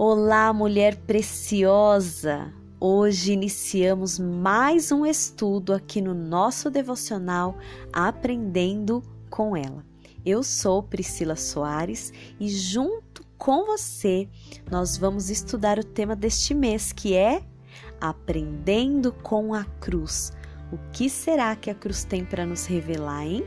Olá, mulher preciosa! Hoje iniciamos mais um estudo aqui no nosso devocional Aprendendo com ela. Eu sou Priscila Soares e junto com você nós vamos estudar o tema deste mês que é Aprendendo com a Cruz. O que será que a cruz tem para nos revelar, hein?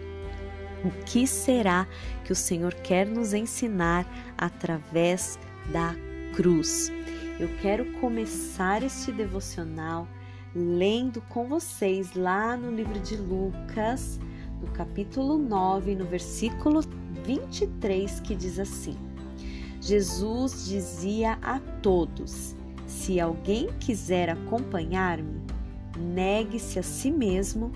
O que será que o Senhor quer nos ensinar através da cruz? Cruz. Eu quero começar este devocional lendo com vocês lá no livro de Lucas, no capítulo 9, no versículo 23, que diz assim: Jesus dizia a todos: Se alguém quiser acompanhar-me, negue-se a si mesmo,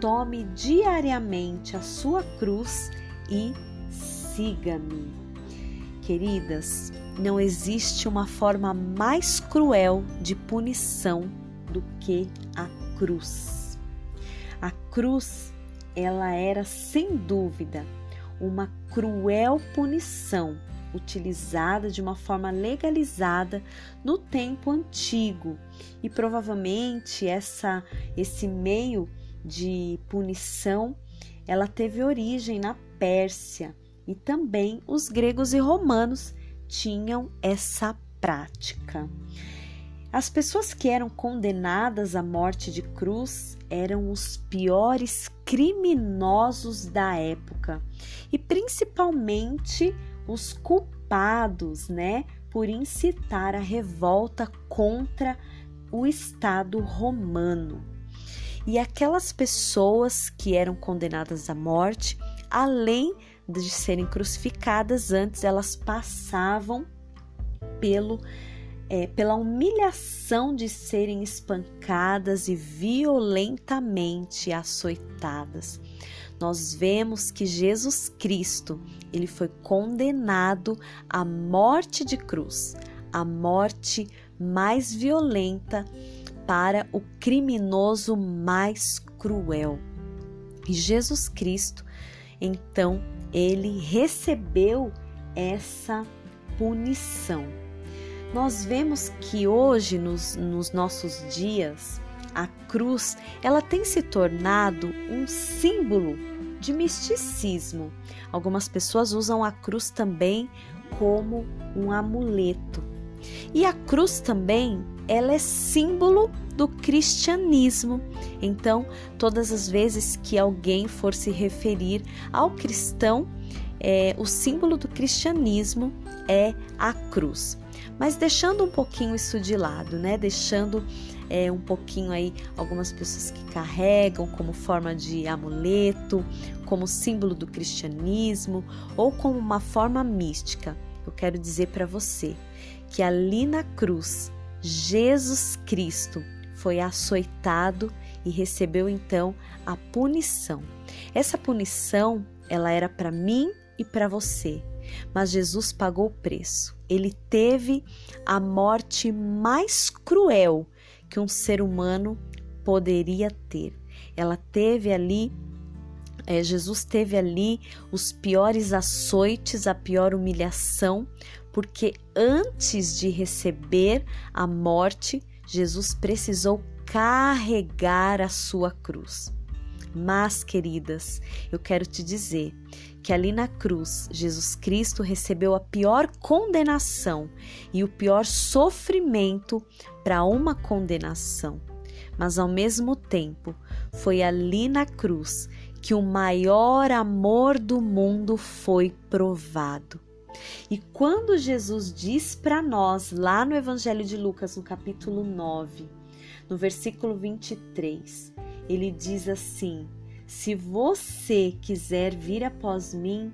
tome diariamente a sua cruz e siga-me. Queridas, não existe uma forma mais cruel de punição do que a cruz. A cruz, ela era sem dúvida uma cruel punição utilizada de uma forma legalizada no tempo antigo e provavelmente essa esse meio de punição ela teve origem na Pérsia e também os gregos e romanos tinham essa prática. As pessoas que eram condenadas à morte de cruz eram os piores criminosos da época e principalmente os culpados, né, por incitar a revolta contra o Estado romano. E aquelas pessoas que eram condenadas à morte, além de serem crucificadas, antes elas passavam pelo é, pela humilhação de serem espancadas e violentamente açoitadas. Nós vemos que Jesus Cristo, ele foi condenado à morte de cruz, a morte mais violenta para o criminoso mais cruel. E Jesus Cristo, então, ele recebeu essa punição. Nós vemos que hoje, nos, nos nossos dias, a cruz ela tem se tornado um símbolo de misticismo. Algumas pessoas usam a cruz também como um amuleto. E a cruz também, ela é símbolo do cristianismo. Então, todas as vezes que alguém for se referir ao cristão, é, o símbolo do cristianismo é a cruz. Mas deixando um pouquinho isso de lado, né? Deixando é, um pouquinho aí algumas pessoas que carregam como forma de amuleto, como símbolo do cristianismo ou como uma forma mística. Eu quero dizer para você que ali na cruz, Jesus Cristo foi açoitado e recebeu então a punição. Essa punição, ela era para mim e para você, mas Jesus pagou o preço. Ele teve a morte mais cruel que um ser humano poderia ter. Ela teve ali é, Jesus teve ali os piores açoites, a pior humilhação, porque antes de receber a morte, Jesus precisou carregar a sua cruz. Mas, queridas, eu quero te dizer que ali na cruz, Jesus Cristo recebeu a pior condenação e o pior sofrimento para uma condenação. Mas ao mesmo tempo, foi ali na cruz que o maior amor do mundo foi provado. E quando Jesus diz para nós, lá no Evangelho de Lucas, no capítulo 9, no versículo 23, ele diz assim: Se você quiser vir após mim,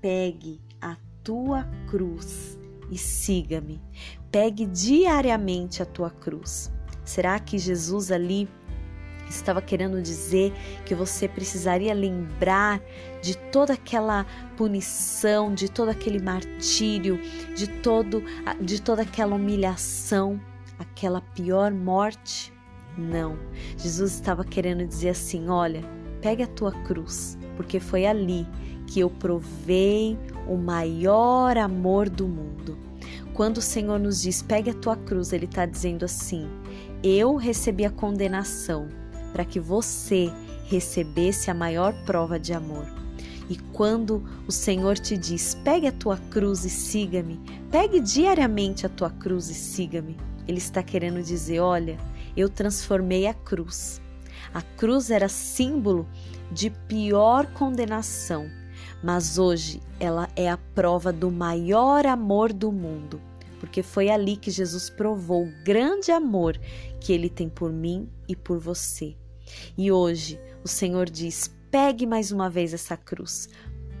pegue a tua cruz e siga-me. Pegue diariamente a tua cruz. Será que Jesus ali estava querendo dizer que você precisaria lembrar de toda aquela punição, de todo aquele martírio, de todo de toda aquela humilhação, aquela pior morte? Não. Jesus estava querendo dizer assim: olha, pegue a tua cruz, porque foi ali que eu provei o maior amor do mundo. Quando o Senhor nos diz, pegue a tua cruz, Ele está dizendo assim: eu recebi a condenação para que você recebesse a maior prova de amor. E quando o Senhor te diz, pegue a tua cruz e siga-me, pegue diariamente a tua cruz e siga-me, Ele está querendo dizer: olha, eu transformei a cruz. A cruz era símbolo de pior condenação, mas hoje ela é a prova do maior amor do mundo, porque foi ali que Jesus provou o grande amor que ele tem por mim e por você. E hoje o Senhor diz: pegue mais uma vez essa cruz,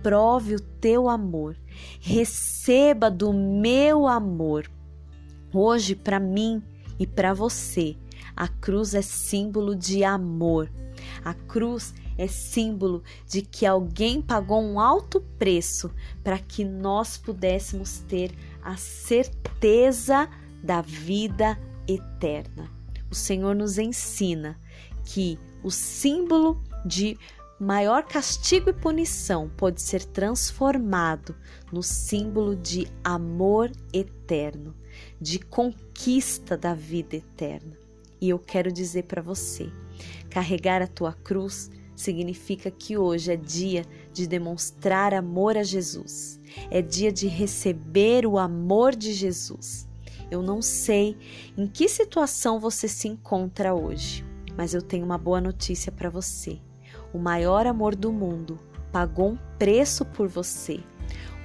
prove o teu amor, receba do meu amor. Hoje, para mim e para você, a cruz é símbolo de amor. A cruz é símbolo de que alguém pagou um alto preço para que nós pudéssemos ter a certeza da vida eterna. O Senhor nos ensina que o símbolo de maior castigo e punição pode ser transformado no símbolo de amor eterno, de conquista da vida eterna. E eu quero dizer para você: carregar a tua cruz significa que hoje é dia de demonstrar amor a Jesus, é dia de receber o amor de Jesus. Eu não sei em que situação você se encontra hoje, mas eu tenho uma boa notícia para você. O maior amor do mundo pagou um preço por você.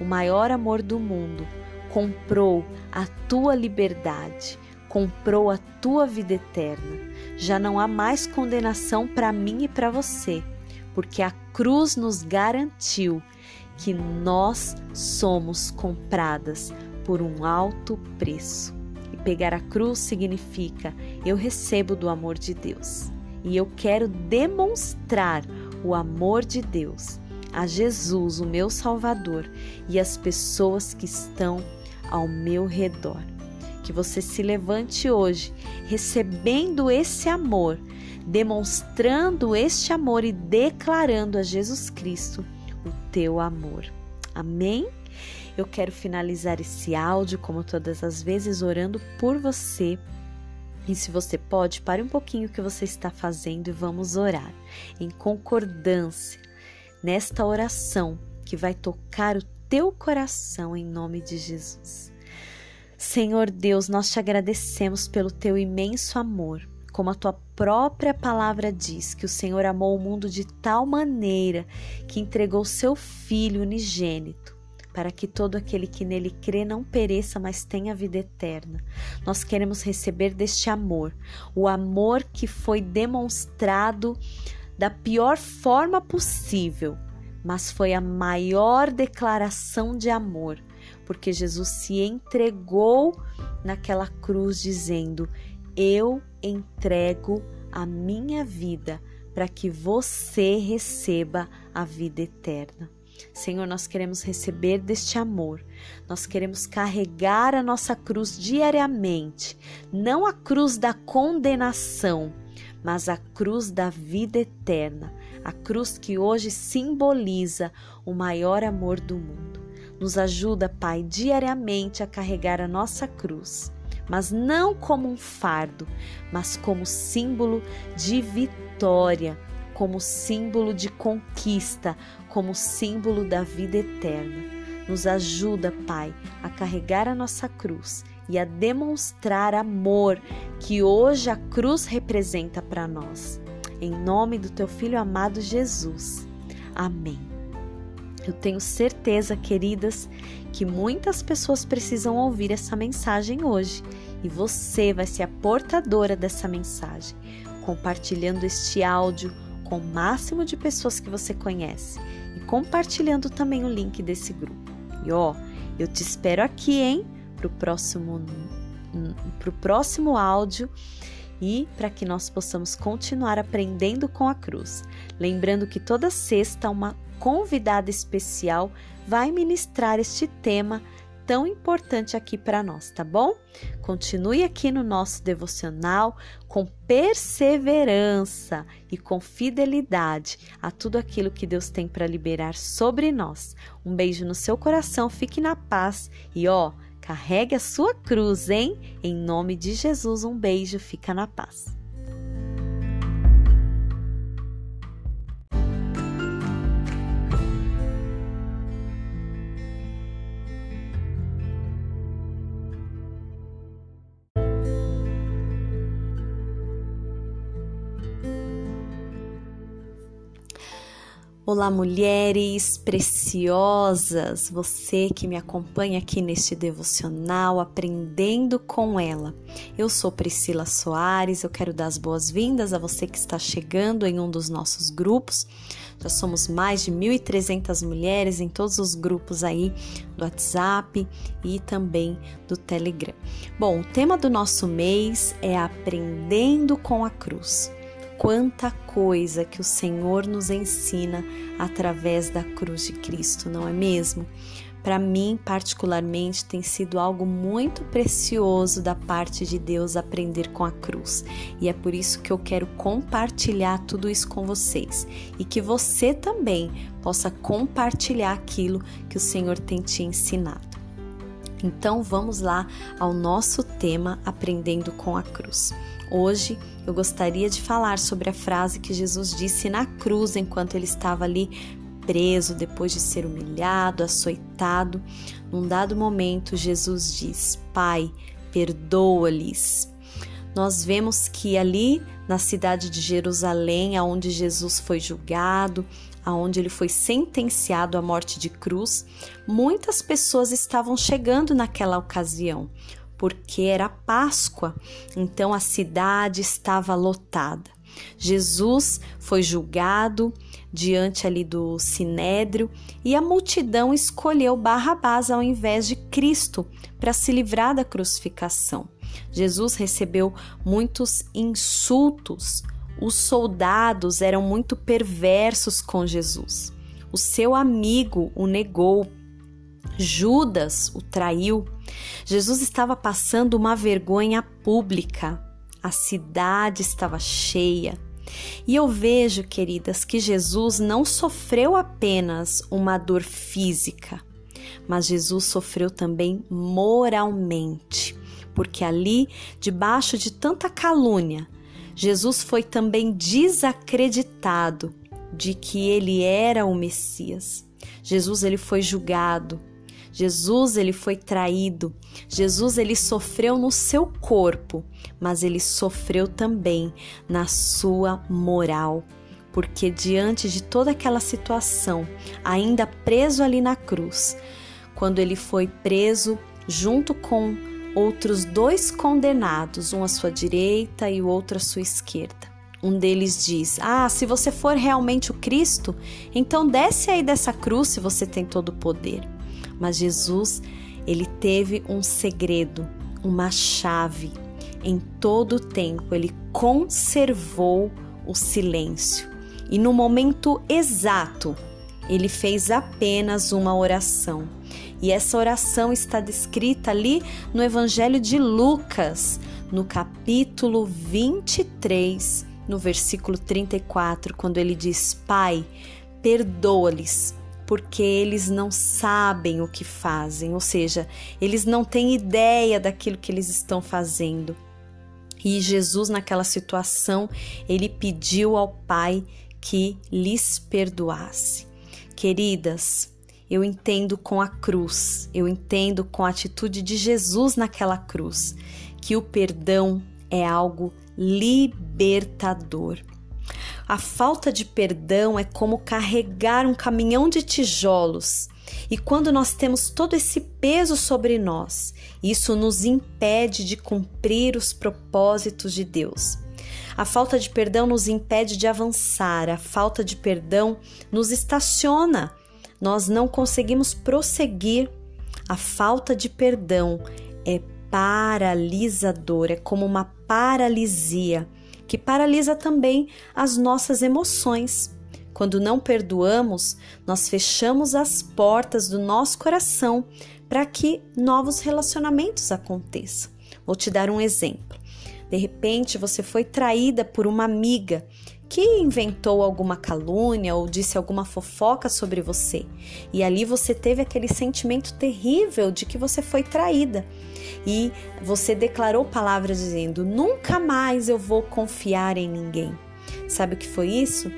O maior amor do mundo comprou a tua liberdade, comprou a tua vida eterna. Já não há mais condenação para mim e para você, porque a cruz nos garantiu que nós somos compradas por um alto preço. E pegar a cruz significa eu recebo do amor de Deus e eu quero demonstrar o amor de Deus a Jesus, o meu Salvador, e as pessoas que estão ao meu redor. Que você se levante hoje recebendo esse amor, demonstrando este amor e declarando a Jesus Cristo o teu amor. Amém? Eu quero finalizar esse áudio, como todas as vezes, orando por você. E se você pode, pare um pouquinho o que você está fazendo e vamos orar em concordância nesta oração que vai tocar o teu coração em nome de Jesus. Senhor Deus, nós te agradecemos pelo teu imenso amor. Como a tua própria palavra diz, que o Senhor amou o mundo de tal maneira que entregou seu Filho unigênito para que todo aquele que nele crê não pereça, mas tenha vida eterna. Nós queremos receber deste amor, o amor que foi demonstrado da pior forma possível, mas foi a maior declaração de amor, porque Jesus se entregou naquela cruz dizendo: Eu entrego a minha vida para que você receba a vida eterna. Senhor, nós queremos receber deste amor, nós queremos carregar a nossa cruz diariamente, não a cruz da condenação, mas a cruz da vida eterna, a cruz que hoje simboliza o maior amor do mundo. Nos ajuda, Pai, diariamente a carregar a nossa cruz, mas não como um fardo, mas como símbolo de vitória como símbolo de conquista, como símbolo da vida eterna. Nos ajuda, Pai, a carregar a nossa cruz e a demonstrar amor que hoje a cruz representa para nós. Em nome do teu filho amado Jesus. Amém. Eu tenho certeza, queridas, que muitas pessoas precisam ouvir essa mensagem hoje e você vai ser a portadora dessa mensagem, compartilhando este áudio com o máximo de pessoas que você conhece e compartilhando também o link desse grupo. E ó, eu te espero aqui, hein, pro próximo pro próximo áudio e para que nós possamos continuar aprendendo com a cruz. Lembrando que toda sexta uma convidada especial vai ministrar este tema tão importante aqui para nós, tá bom? Continue aqui no nosso devocional com perseverança e com fidelidade a tudo aquilo que Deus tem para liberar sobre nós. Um beijo no seu coração, fique na paz e ó, Carregue a sua cruz, hein? Em nome de Jesus, um beijo, fica na paz. Olá, mulheres preciosas, você que me acompanha aqui neste devocional, aprendendo com ela. Eu sou Priscila Soares, eu quero dar as boas-vindas a você que está chegando em um dos nossos grupos. Já somos mais de 1.300 mulheres em todos os grupos aí do WhatsApp e também do Telegram. Bom, o tema do nosso mês é Aprendendo com a Cruz quanta coisa que o Senhor nos ensina através da cruz de Cristo, não é mesmo? Para mim, particularmente, tem sido algo muito precioso da parte de Deus aprender com a cruz. E é por isso que eu quero compartilhar tudo isso com vocês e que você também possa compartilhar aquilo que o Senhor tem te ensinado. Então, vamos lá ao nosso tema Aprendendo com a Cruz. Hoje eu gostaria de falar sobre a frase que Jesus disse na cruz enquanto ele estava ali preso, depois de ser humilhado, açoitado. Num dado momento, Jesus diz: Pai, perdoa-lhes. Nós vemos que ali na cidade de Jerusalém, aonde Jesus foi julgado, aonde ele foi sentenciado à morte de cruz, muitas pessoas estavam chegando naquela ocasião porque era Páscoa, então a cidade estava lotada. Jesus foi julgado diante ali do sinédrio e a multidão escolheu Barrabás ao invés de Cristo para se livrar da crucificação. Jesus recebeu muitos insultos. Os soldados eram muito perversos com Jesus. O seu amigo o negou Judas o traiu. Jesus estava passando uma vergonha pública. A cidade estava cheia. E eu vejo, queridas, que Jesus não sofreu apenas uma dor física, mas Jesus sofreu também moralmente, porque ali, debaixo de tanta calúnia, Jesus foi também desacreditado de que ele era o Messias. Jesus ele foi julgado, Jesus ele foi traído. Jesus ele sofreu no seu corpo, mas ele sofreu também na sua moral. Porque diante de toda aquela situação, ainda preso ali na cruz, quando ele foi preso junto com outros dois condenados, um à sua direita e o outro à sua esquerda. Um deles diz: Ah, se você for realmente o Cristo, então desce aí dessa cruz se você tem todo o poder. Mas Jesus, ele teve um segredo, uma chave. Em todo o tempo, ele conservou o silêncio. E no momento exato, ele fez apenas uma oração. E essa oração está descrita ali no Evangelho de Lucas, no capítulo 23, no versículo 34, quando ele diz: Pai, perdoa-lhes, porque eles não sabem o que fazem, ou seja, eles não têm ideia daquilo que eles estão fazendo. E Jesus, naquela situação, ele pediu ao Pai que lhes perdoasse. Queridas, eu entendo com a cruz, eu entendo com a atitude de Jesus naquela cruz, que o perdão é algo libertador. A falta de perdão é como carregar um caminhão de tijolos. E quando nós temos todo esse peso sobre nós, isso nos impede de cumprir os propósitos de Deus. A falta de perdão nos impede de avançar, a falta de perdão nos estaciona. Nós não conseguimos prosseguir. A falta de perdão é paralisadora, é como uma paralisia que paralisa também as nossas emoções. Quando não perdoamos, nós fechamos as portas do nosso coração para que novos relacionamentos aconteçam. Vou te dar um exemplo. De repente, você foi traída por uma amiga que inventou alguma calúnia ou disse alguma fofoca sobre você. E ali você teve aquele sentimento terrível de que você foi traída. E você declarou palavras dizendo: Nunca mais eu vou confiar em ninguém. Sabe o que foi isso?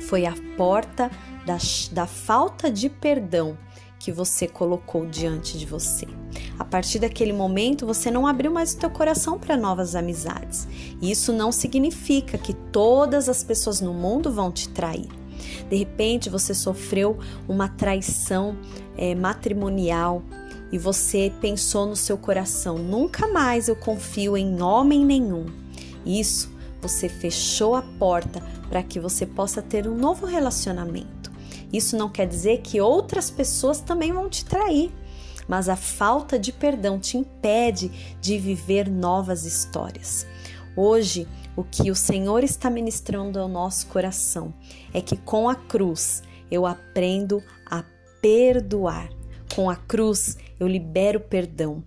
Foi a porta da, da falta de perdão que você colocou diante de você. A partir daquele momento, você não abriu mais o teu coração para novas amizades. E isso não significa que todas as pessoas no mundo vão te trair. De repente, você sofreu uma traição é, matrimonial e você pensou no seu coração: nunca mais eu confio em homem nenhum. Isso, você fechou a porta para que você possa ter um novo relacionamento. Isso não quer dizer que outras pessoas também vão te trair, mas a falta de perdão te impede de viver novas histórias. Hoje, o que o Senhor está ministrando ao nosso coração é que com a cruz eu aprendo a perdoar. Com a cruz eu libero perdão.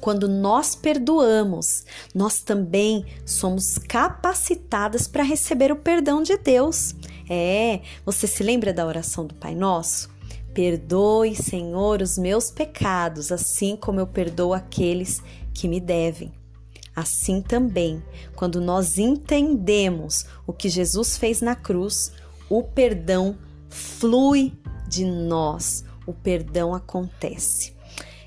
Quando nós perdoamos, nós também somos capacitadas para receber o perdão de Deus. É, você se lembra da oração do Pai Nosso? Perdoe, Senhor, os meus pecados, assim como eu perdoo aqueles que me devem. Assim também, quando nós entendemos o que Jesus fez na cruz, o perdão flui de nós, o perdão acontece.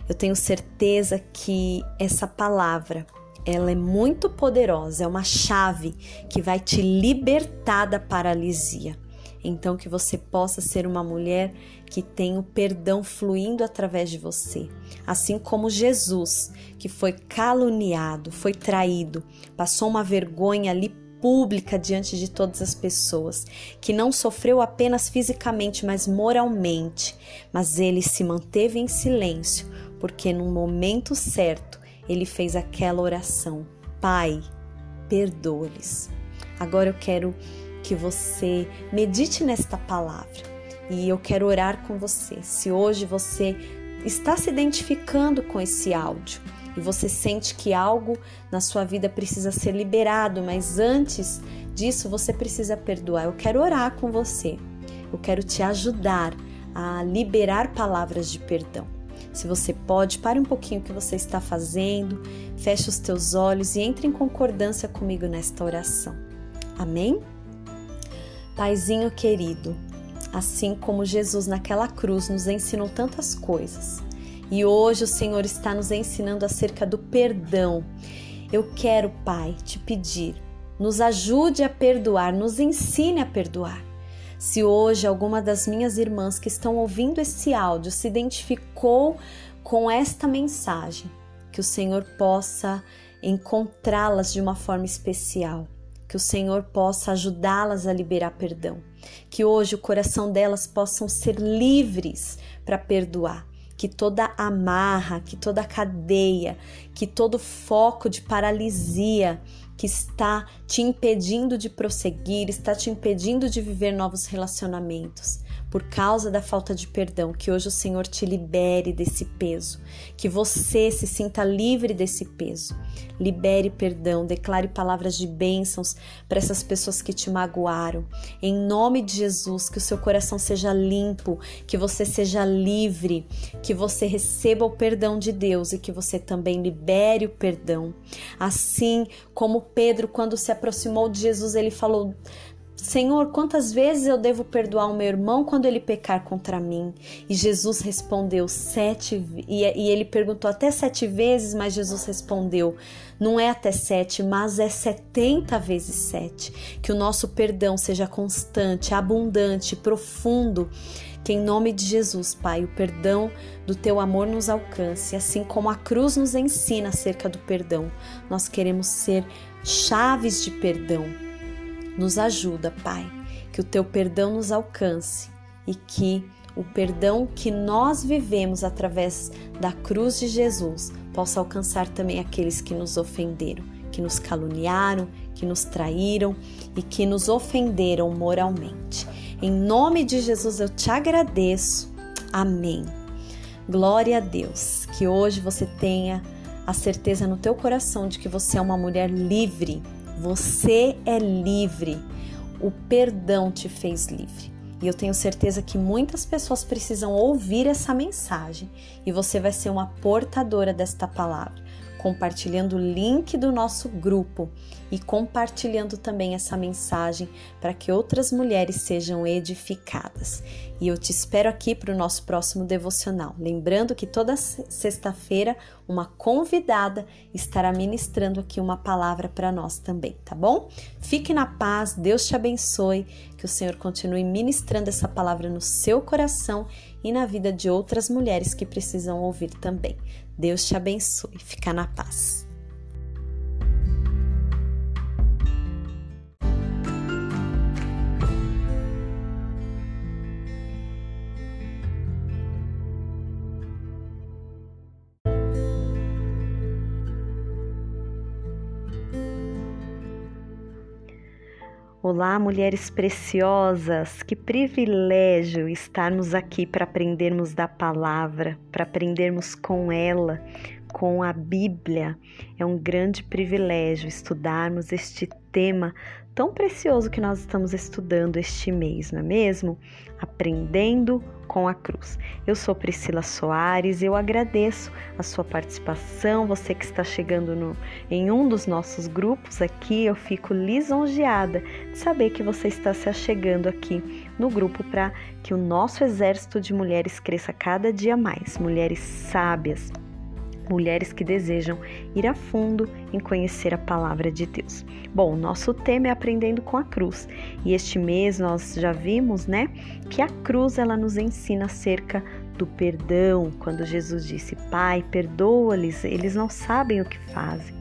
Eu tenho certeza que essa palavra ela é muito poderosa, é uma chave que vai te libertar da paralisia. Então, que você possa ser uma mulher que tem o perdão fluindo através de você. Assim como Jesus, que foi caluniado, foi traído, passou uma vergonha ali pública diante de todas as pessoas, que não sofreu apenas fisicamente, mas moralmente, mas ele se manteve em silêncio, porque no momento certo ele fez aquela oração: Pai, perdoa-lhes. Agora eu quero que você medite nesta palavra e eu quero orar com você. Se hoje você está se identificando com esse áudio e você sente que algo na sua vida precisa ser liberado, mas antes disso você precisa perdoar, eu quero orar com você. Eu quero te ajudar a liberar palavras de perdão. Se você pode, pare um pouquinho o que você está fazendo, feche os teus olhos e entre em concordância comigo nesta oração. Amém? Paizinho querido, assim como Jesus naquela cruz nos ensinou tantas coisas, e hoje o Senhor está nos ensinando acerca do perdão. Eu quero, Pai, te pedir, nos ajude a perdoar, nos ensine a perdoar. Se hoje alguma das minhas irmãs que estão ouvindo esse áudio se identificou com esta mensagem, que o Senhor possa encontrá-las de uma forma especial, que o Senhor possa ajudá-las a liberar perdão, que hoje o coração delas possam ser livres para perdoar, que toda amarra, que toda cadeia, que todo foco de paralisia que está te impedindo de prosseguir, está te impedindo de viver novos relacionamentos por causa da falta de perdão, que hoje o Senhor te libere desse peso, que você se sinta livre desse peso. Libere perdão, declare palavras de bênçãos para essas pessoas que te magoaram. Em nome de Jesus, que o seu coração seja limpo, que você seja livre, que você receba o perdão de Deus e que você também libere o perdão. Assim como Pedro, quando se aproximou de Jesus, ele falou: Senhor, quantas vezes eu devo perdoar o meu irmão quando ele pecar contra mim? E Jesus respondeu sete, e, e ele perguntou até sete vezes, mas Jesus respondeu: não é até sete, mas é setenta vezes sete. Que o nosso perdão seja constante, abundante, profundo. Que em nome de Jesus, Pai, o perdão do teu amor nos alcance, assim como a cruz nos ensina acerca do perdão. Nós queremos ser chaves de perdão nos ajuda, Pai, que o teu perdão nos alcance e que o perdão que nós vivemos através da cruz de Jesus possa alcançar também aqueles que nos ofenderam, que nos caluniaram, que nos traíram e que nos ofenderam moralmente. Em nome de Jesus eu te agradeço. Amém. Glória a Deus. Que hoje você tenha a certeza no teu coração de que você é uma mulher livre você é livre. o perdão te fez livre. E eu tenho certeza que muitas pessoas precisam ouvir essa mensagem e você vai ser uma portadora desta palavra compartilhando o link do nosso grupo e compartilhando também essa mensagem para que outras mulheres sejam edificadas. E eu te espero aqui para o nosso próximo devocional. Lembrando que toda sexta-feira uma convidada estará ministrando aqui uma palavra para nós também, tá bom? Fique na paz, Deus te abençoe, que o Senhor continue ministrando essa palavra no seu coração e na vida de outras mulheres que precisam ouvir também. Deus te abençoe. Fica na paz. Olá, mulheres preciosas! Que privilégio estarmos aqui para aprendermos da palavra, para aprendermos com ela, com a Bíblia. É um grande privilégio estudarmos este tema tão precioso que nós estamos estudando este mês, não é mesmo? Aprendendo com a cruz. Eu sou Priscila Soares, eu agradeço a sua participação, você que está chegando no, em um dos nossos grupos aqui, eu fico lisonjeada de saber que você está se achegando aqui no grupo para que o nosso exército de mulheres cresça cada dia mais, mulheres sábias, mulheres que desejam ir a fundo em conhecer a palavra de Deus. Bom, nosso tema é aprendendo com a cruz. E este mês nós já vimos, né, que a cruz ela nos ensina acerca do perdão, quando Jesus disse: "Pai, perdoa-lhes, eles não sabem o que fazem".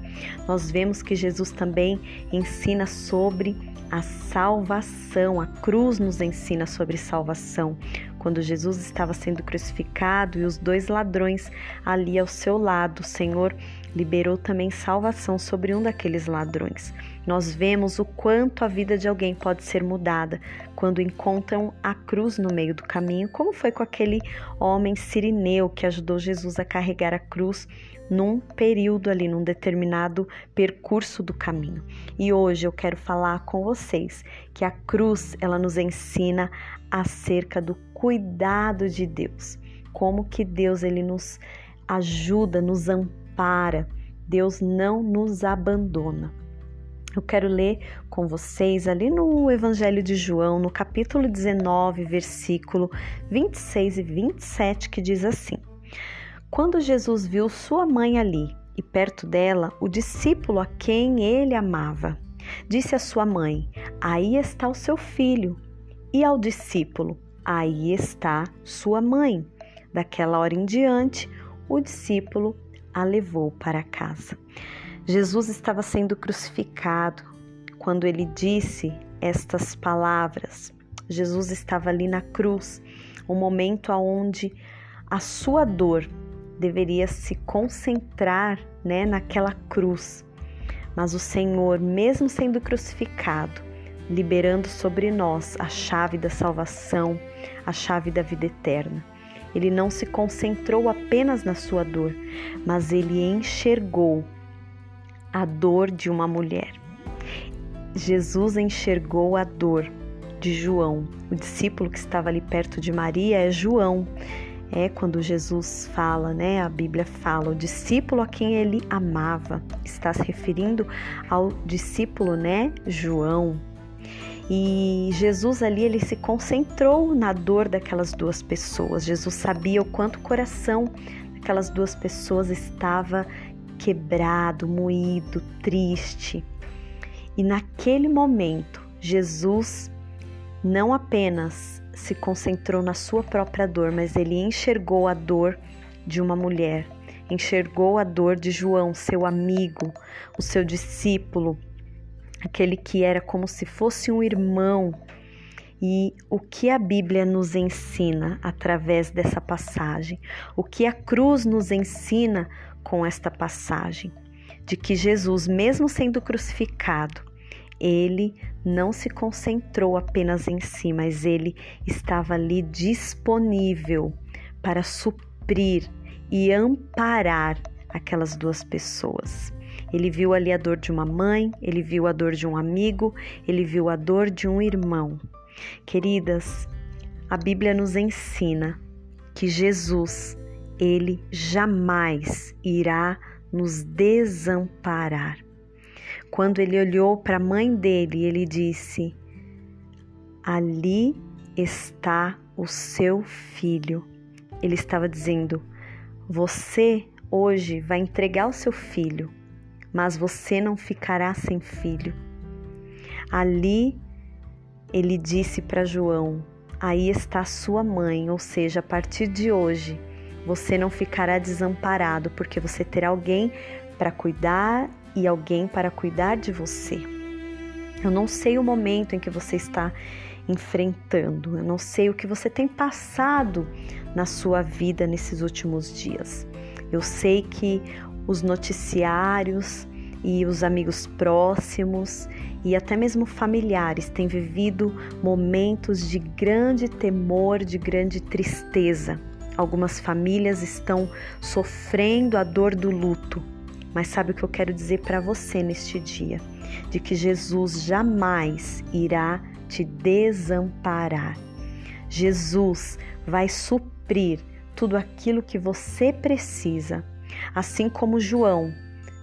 Nós vemos que Jesus também ensina sobre a salvação. A cruz nos ensina sobre salvação. Quando Jesus estava sendo crucificado e os dois ladrões ali ao seu lado, o Senhor liberou também salvação sobre um daqueles ladrões. Nós vemos o quanto a vida de alguém pode ser mudada quando encontram a cruz no meio do caminho, como foi com aquele homem sirineu que ajudou Jesus a carregar a cruz num período ali, num determinado percurso do caminho. E hoje eu quero falar com vocês que a cruz, ela nos ensina acerca do cuidado de Deus, como que Deus ele nos ajuda, nos ampara. Deus não nos abandona. Eu quero ler com vocês ali no Evangelho de João, no capítulo 19, versículo 26 e 27, que diz assim: quando Jesus viu sua mãe ali e perto dela o discípulo a quem ele amava, disse à sua mãe: Aí está o seu filho. E ao discípulo: Aí está sua mãe. Daquela hora em diante, o discípulo a levou para casa. Jesus estava sendo crucificado quando ele disse estas palavras. Jesus estava ali na cruz, um momento onde a sua dor deveria se concentrar né, naquela cruz. Mas o Senhor, mesmo sendo crucificado, liberando sobre nós a chave da salvação, a chave da vida eterna. Ele não se concentrou apenas na sua dor, mas ele enxergou a dor de uma mulher. Jesus enxergou a dor de João, o discípulo que estava ali perto de Maria é João é quando Jesus fala, né? A Bíblia fala, o discípulo a quem ele amava, está se referindo ao discípulo, né? João. E Jesus ali ele se concentrou na dor daquelas duas pessoas. Jesus sabia o quanto o coração daquelas duas pessoas estava quebrado, moído, triste. E naquele momento, Jesus não apenas se concentrou na sua própria dor, mas ele enxergou a dor de uma mulher, enxergou a dor de João, seu amigo, o seu discípulo, aquele que era como se fosse um irmão. E o que a Bíblia nos ensina através dessa passagem? O que a cruz nos ensina com esta passagem? De que Jesus, mesmo sendo crucificado, ele não se concentrou apenas em si, mas ele estava ali disponível para suprir e amparar aquelas duas pessoas. Ele viu ali a dor de uma mãe, ele viu a dor de um amigo, ele viu a dor de um irmão. Queridas, a Bíblia nos ensina que Jesus, ele jamais irá nos desamparar. Quando ele olhou para a mãe dele, ele disse: Ali está o seu filho. Ele estava dizendo: Você hoje vai entregar o seu filho, mas você não ficará sem filho. Ali ele disse para João: Aí está sua mãe, ou seja, a partir de hoje você não ficará desamparado, porque você terá alguém para cuidar e alguém para cuidar de você. Eu não sei o momento em que você está enfrentando, eu não sei o que você tem passado na sua vida nesses últimos dias. Eu sei que os noticiários e os amigos próximos e até mesmo familiares têm vivido momentos de grande temor, de grande tristeza. Algumas famílias estão sofrendo a dor do luto. Mas sabe o que eu quero dizer para você neste dia? De que Jesus jamais irá te desamparar. Jesus vai suprir tudo aquilo que você precisa. Assim como João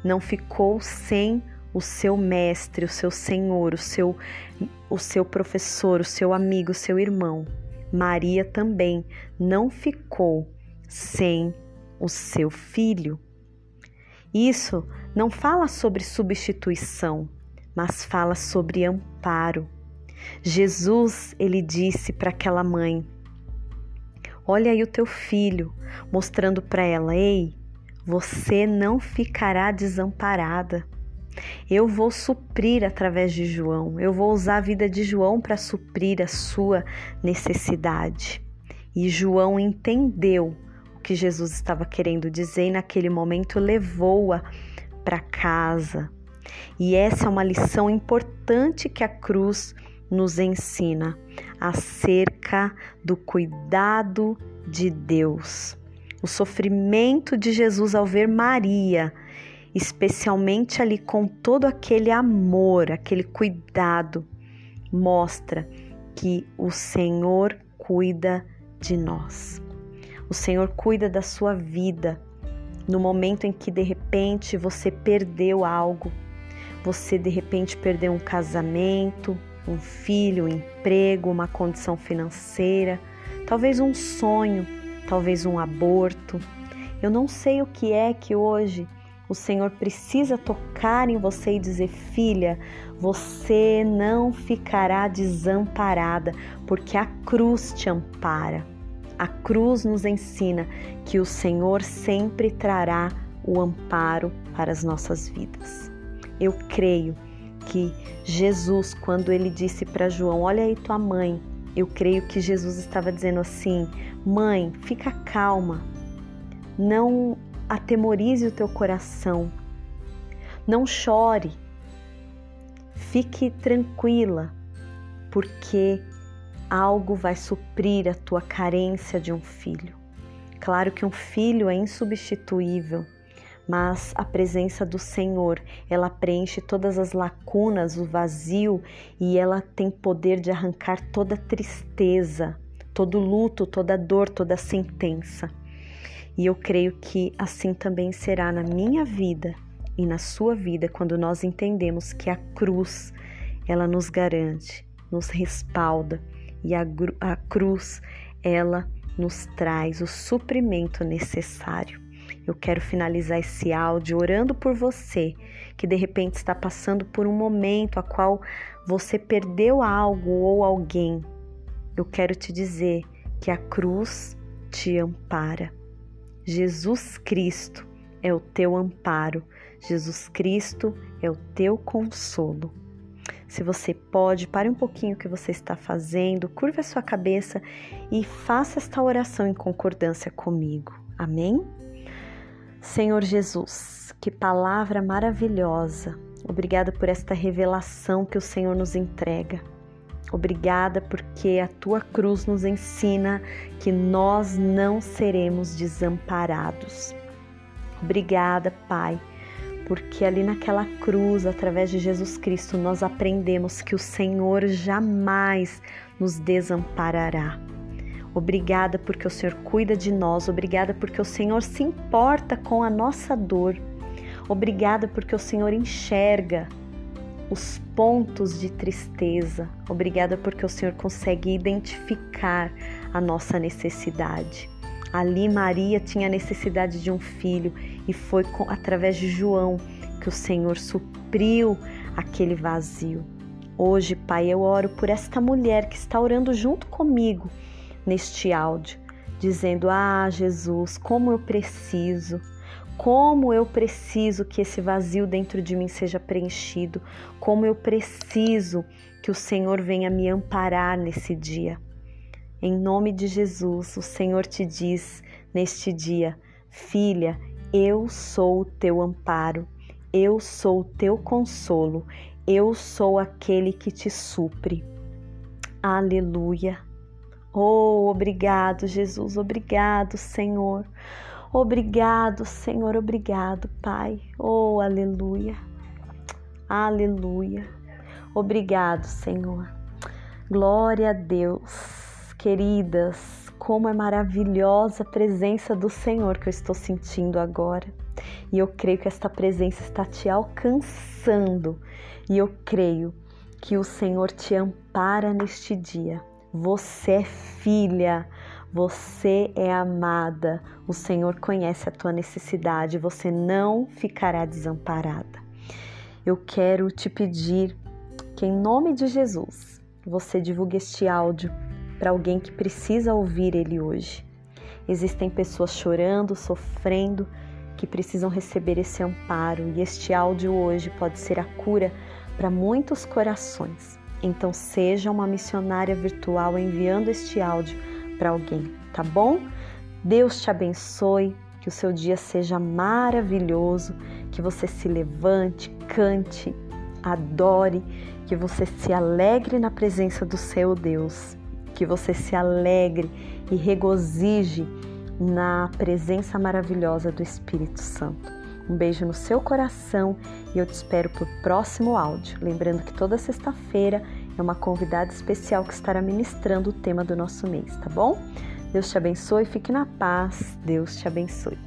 não ficou sem o seu mestre, o seu senhor, o seu, o seu professor, o seu amigo, o seu irmão. Maria também não ficou sem o seu filho. Isso não fala sobre substituição, mas fala sobre amparo. Jesus, ele disse para aquela mãe: Olha aí o teu filho, mostrando para ela: Ei, você não ficará desamparada. Eu vou suprir através de João, eu vou usar a vida de João para suprir a sua necessidade. E João entendeu o que Jesus estava querendo dizer e naquele momento levou-a para casa. E essa é uma lição importante que a cruz nos ensina acerca do cuidado de Deus. O sofrimento de Jesus ao ver Maria, especialmente ali com todo aquele amor, aquele cuidado, mostra que o Senhor cuida de nós. O Senhor cuida da sua vida no momento em que de repente você perdeu algo, você de repente perdeu um casamento, um filho, um emprego, uma condição financeira, talvez um sonho, talvez um aborto. Eu não sei o que é que hoje o Senhor precisa tocar em você e dizer: filha, você não ficará desamparada, porque a cruz te ampara. A cruz nos ensina que o Senhor sempre trará o amparo para as nossas vidas. Eu creio que Jesus, quando ele disse para João: Olha aí tua mãe, eu creio que Jesus estava dizendo assim: Mãe, fica calma, não atemorize o teu coração, não chore, fique tranquila, porque algo vai suprir a tua carência de um filho. Claro que um filho é insubstituível mas a presença do Senhor, ela preenche todas as lacunas, o vazio e ela tem poder de arrancar toda tristeza, todo luto, toda dor, toda sentença. E eu creio que assim também será na minha vida e na sua vida quando nós entendemos que a cruz, ela nos garante, nos respalda e a, a cruz, ela nos traz o suprimento necessário. Eu quero finalizar esse áudio orando por você que de repente está passando por um momento a qual você perdeu algo ou alguém. Eu quero te dizer que a cruz te ampara. Jesus Cristo é o teu amparo. Jesus Cristo é o teu consolo. Se você pode, pare um pouquinho o que você está fazendo, curva a sua cabeça e faça esta oração em concordância comigo. Amém? Senhor Jesus, que palavra maravilhosa. Obrigada por esta revelação que o Senhor nos entrega. Obrigada porque a tua cruz nos ensina que nós não seremos desamparados. Obrigada, Pai, porque ali naquela cruz, através de Jesus Cristo, nós aprendemos que o Senhor jamais nos desamparará. Obrigada porque o Senhor cuida de nós, obrigada porque o Senhor se importa com a nossa dor. Obrigada porque o Senhor enxerga os pontos de tristeza. Obrigada porque o Senhor consegue identificar a nossa necessidade. Ali Maria tinha necessidade de um filho e foi com, através de João que o Senhor supriu aquele vazio. Hoje, Pai, eu oro por esta mulher que está orando junto comigo neste áudio, dizendo: Ah, Jesus, como eu preciso, como eu preciso que esse vazio dentro de mim seja preenchido, como eu preciso que o Senhor venha me amparar nesse dia. Em nome de Jesus, o Senhor te diz neste dia: Filha, eu sou o teu amparo, eu sou o teu consolo, eu sou aquele que te supre. Aleluia. Oh, obrigado, Jesus, obrigado, Senhor. Obrigado, Senhor, obrigado, Pai. Oh, aleluia. Aleluia. Obrigado, Senhor. Glória a Deus queridas, como é maravilhosa a presença do Senhor que eu estou sentindo agora. E eu creio que esta presença está te alcançando. E eu creio que o Senhor te ampara neste dia. Você é filha, você é amada. O Senhor conhece a tua necessidade, você não ficará desamparada. Eu quero te pedir que, em nome de Jesus, você divulgue este áudio para alguém que precisa ouvir ele hoje. Existem pessoas chorando, sofrendo, que precisam receber esse amparo e este áudio hoje pode ser a cura para muitos corações. Então seja uma missionária virtual enviando este áudio para alguém, tá bom? Deus te abençoe, que o seu dia seja maravilhoso, que você se levante, cante, adore, que você se alegre na presença do seu Deus que você se alegre e regozije na presença maravilhosa do Espírito Santo. Um beijo no seu coração e eu te espero para o próximo áudio. Lembrando que toda sexta-feira é uma convidada especial que estará ministrando o tema do nosso mês, tá bom? Deus te abençoe, fique na paz. Deus te abençoe.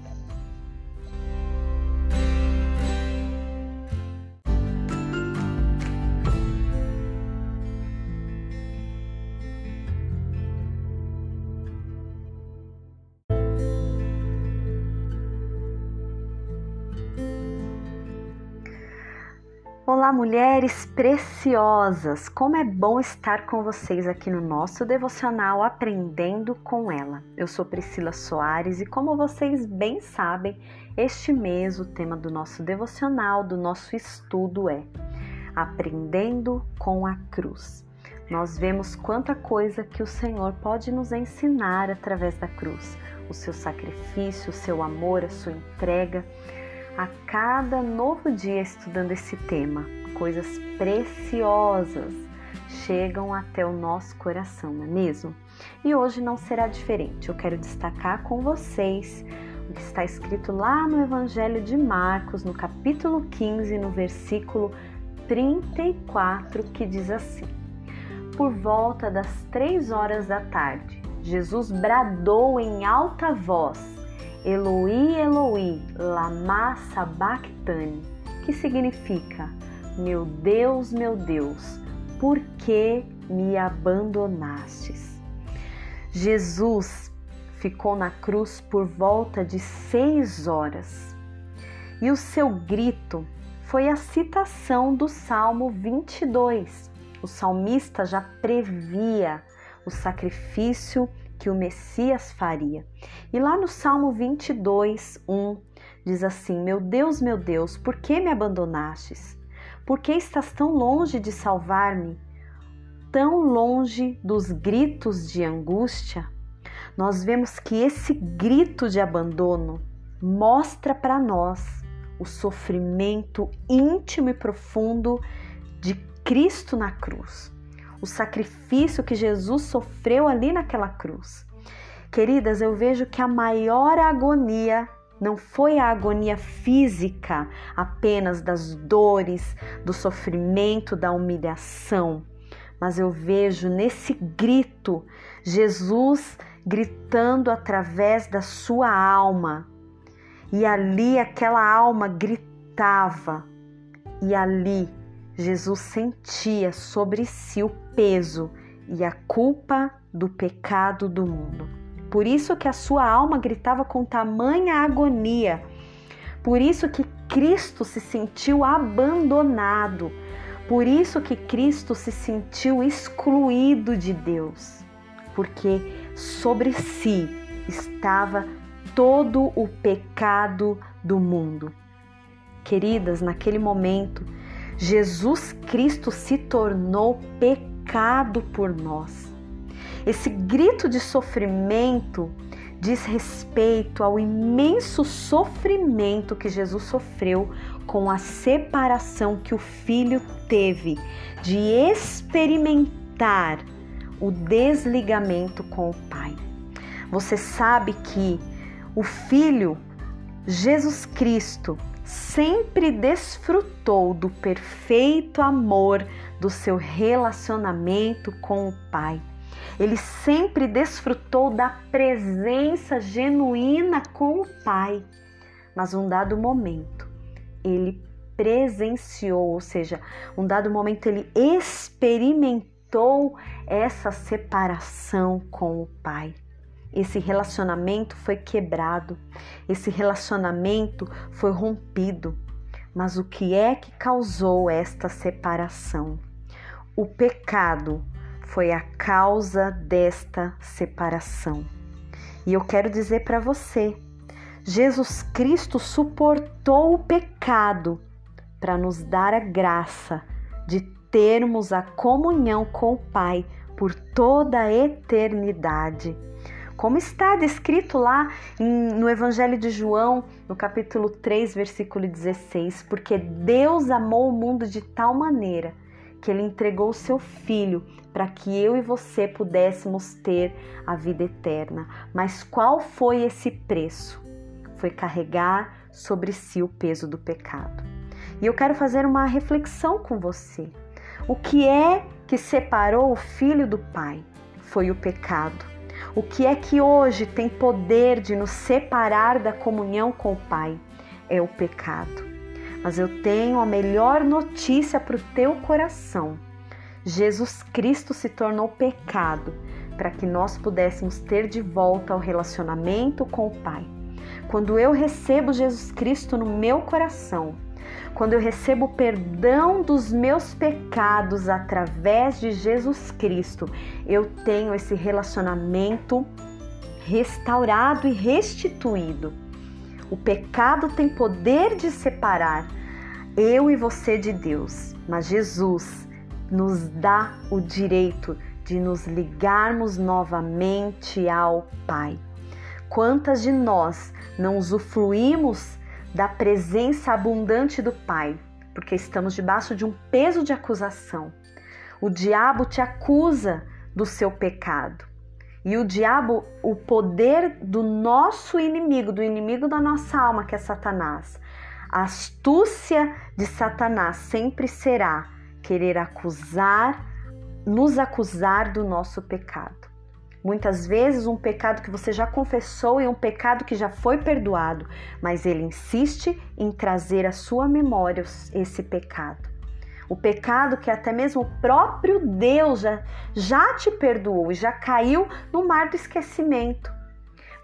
Olá, mulheres preciosas! Como é bom estar com vocês aqui no nosso devocional Aprendendo com Ela. Eu sou Priscila Soares e, como vocês bem sabem, este mês o tema do nosso devocional, do nosso estudo é Aprendendo com a Cruz. Nós vemos quanta coisa que o Senhor pode nos ensinar através da cruz, o seu sacrifício, o seu amor, a sua entrega a cada novo dia estudando esse tema. Coisas preciosas chegam até o nosso coração, não é mesmo? E hoje não será diferente. Eu quero destacar com vocês o que está escrito lá no Evangelho de Marcos, no capítulo 15, no versículo 34, que diz assim: Por volta das três horas da tarde, Jesus bradou em alta voz Eloi, Eloi, lama sabachthani, que significa: Meu Deus, meu Deus, por que me abandonastes? Jesus ficou na cruz por volta de seis horas e o seu grito foi a citação do Salmo 22. O salmista já previa o sacrifício que o Messias faria. E lá no Salmo 22, 1, diz assim: Meu Deus, meu Deus, por que me abandonastes? Por que estás tão longe de salvar-me? Tão longe dos gritos de angústia? Nós vemos que esse grito de abandono mostra para nós o sofrimento íntimo e profundo de Cristo na cruz o sacrifício que Jesus sofreu ali naquela cruz. Queridas, eu vejo que a maior agonia não foi a agonia física apenas das dores, do sofrimento, da humilhação, mas eu vejo nesse grito Jesus gritando através da sua alma. E ali aquela alma gritava, e ali Jesus sentia sobre si o peso e a culpa do pecado do mundo. Por isso que a sua alma gritava com tamanha agonia. Por isso que Cristo se sentiu abandonado. Por isso que Cristo se sentiu excluído de Deus. Porque sobre si estava todo o pecado do mundo. Queridas, naquele momento, Jesus Cristo se tornou pecado por nós. Esse grito de sofrimento diz respeito ao imenso sofrimento que Jesus sofreu com a separação que o filho teve de experimentar o desligamento com o Pai. Você sabe que o filho Jesus Cristo sempre desfrutou do perfeito amor do seu relacionamento com o Pai. Ele sempre desfrutou da presença genuína com o Pai. Mas um dado momento, ele presenciou, ou seja, um dado momento ele experimentou essa separação com o Pai. Esse relacionamento foi quebrado, esse relacionamento foi rompido. Mas o que é que causou esta separação? O pecado foi a causa desta separação. E eu quero dizer para você, Jesus Cristo suportou o pecado para nos dar a graça de termos a comunhão com o Pai por toda a eternidade. Como está descrito lá no Evangelho de João, no capítulo 3, versículo 16: Porque Deus amou o mundo de tal maneira que ele entregou o seu filho para que eu e você pudéssemos ter a vida eterna. Mas qual foi esse preço? Foi carregar sobre si o peso do pecado. E eu quero fazer uma reflexão com você. O que é que separou o filho do pai? Foi o pecado. O que é que hoje tem poder de nos separar da comunhão com o Pai? É o pecado. Mas eu tenho a melhor notícia para o teu coração. Jesus Cristo se tornou pecado para que nós pudéssemos ter de volta o relacionamento com o Pai. Quando eu recebo Jesus Cristo no meu coração, quando eu recebo o perdão dos meus pecados através de Jesus Cristo, eu tenho esse relacionamento restaurado e restituído. O pecado tem poder de separar eu e você de Deus, mas Jesus nos dá o direito de nos ligarmos novamente ao Pai. Quantas de nós não usufruímos da presença abundante do Pai, porque estamos debaixo de um peso de acusação? O diabo te acusa do seu pecado. E o diabo, o poder do nosso inimigo, do inimigo da nossa alma, que é Satanás, a astúcia de Satanás sempre será querer acusar, nos acusar do nosso pecado. Muitas vezes um pecado que você já confessou e um pecado que já foi perdoado, mas ele insiste em trazer à sua memória esse pecado. O pecado que até mesmo o próprio Deus já, já te perdoou e já caiu no mar do esquecimento.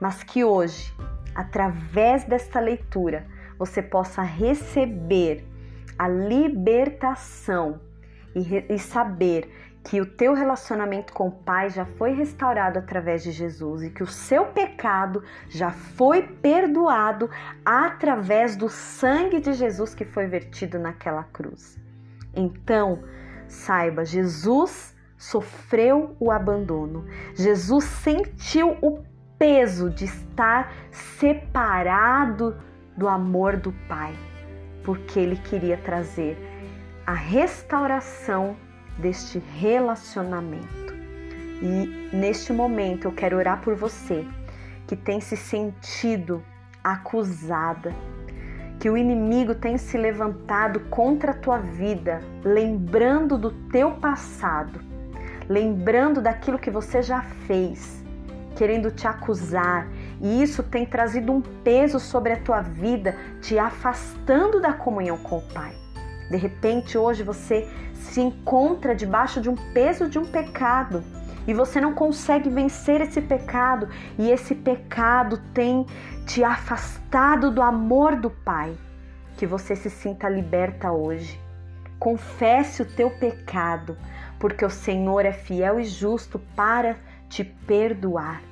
Mas que hoje, através desta leitura, você possa receber a libertação e, e saber que o teu relacionamento com o Pai já foi restaurado através de Jesus e que o seu pecado já foi perdoado através do sangue de Jesus que foi vertido naquela cruz. Então, saiba, Jesus sofreu o abandono. Jesus sentiu o peso de estar separado do amor do Pai, porque ele queria trazer a restauração deste relacionamento. E neste momento eu quero orar por você que tem se sentido acusada, que o inimigo tem se levantado contra a tua vida, lembrando do teu passado, lembrando daquilo que você já fez, querendo te acusar, e isso tem trazido um peso sobre a tua vida, te afastando da comunhão com o Pai. De repente, hoje você se encontra debaixo de um peso de um pecado e você não consegue vencer esse pecado, e esse pecado tem te afastado do amor do Pai. Que você se sinta liberta hoje. Confesse o teu pecado, porque o Senhor é fiel e justo para te perdoar.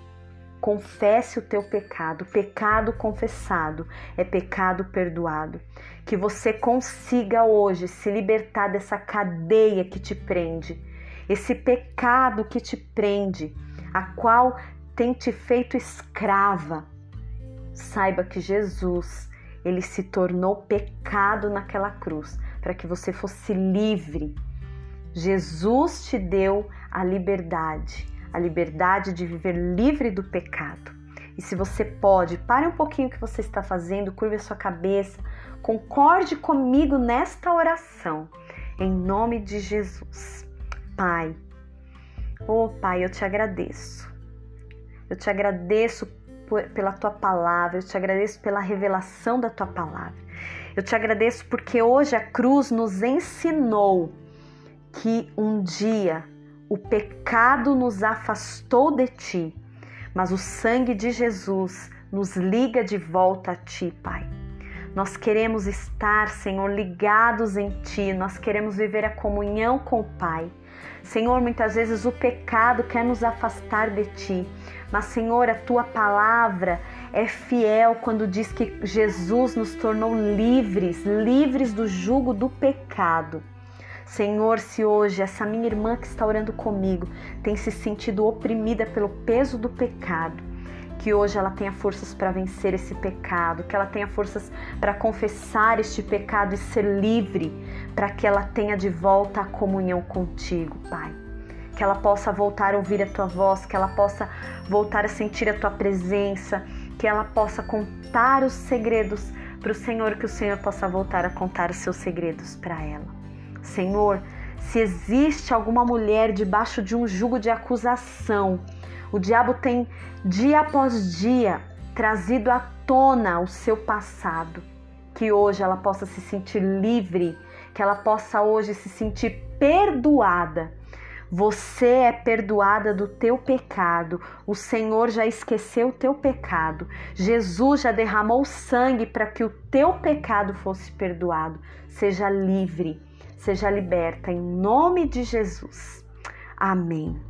Confesse o teu pecado. Pecado confessado é pecado perdoado. Que você consiga hoje se libertar dessa cadeia que te prende esse pecado que te prende, a qual tem te feito escrava. Saiba que Jesus, ele se tornou pecado naquela cruz para que você fosse livre. Jesus te deu a liberdade, a liberdade de viver livre do pecado. E se você pode, pare um pouquinho o que você está fazendo, curve a sua cabeça, concorde comigo nesta oração, em nome de Jesus. Pai. Oh, Pai, eu te agradeço. Eu te agradeço por, pela tua palavra, eu te agradeço pela revelação da tua palavra. Eu te agradeço porque hoje a cruz nos ensinou que um dia o pecado nos afastou de ti, mas o sangue de Jesus nos liga de volta a ti, Pai. Nós queremos estar, Senhor, ligados em Ti, nós queremos viver a comunhão com o Pai. Senhor, muitas vezes o pecado quer nos afastar de Ti, mas, Senhor, a Tua palavra é fiel quando diz que Jesus nos tornou livres, livres do jugo do pecado. Senhor, se hoje essa minha irmã que está orando comigo tem se sentido oprimida pelo peso do pecado, que hoje ela tenha forças para vencer esse pecado, que ela tenha forças para confessar este pecado e ser livre, para que ela tenha de volta a comunhão contigo, Pai. Que ela possa voltar a ouvir a tua voz, que ela possa voltar a sentir a tua presença, que ela possa contar os segredos para o Senhor, que o Senhor possa voltar a contar os seus segredos para ela. Senhor, se existe alguma mulher debaixo de um jugo de acusação, o diabo tem dia após dia trazido à tona o seu passado. Que hoje ela possa se sentir livre, que ela possa hoje se sentir perdoada. Você é perdoada do teu pecado. O Senhor já esqueceu o teu pecado. Jesus já derramou sangue para que o teu pecado fosse perdoado. Seja livre, seja liberta em nome de Jesus. Amém.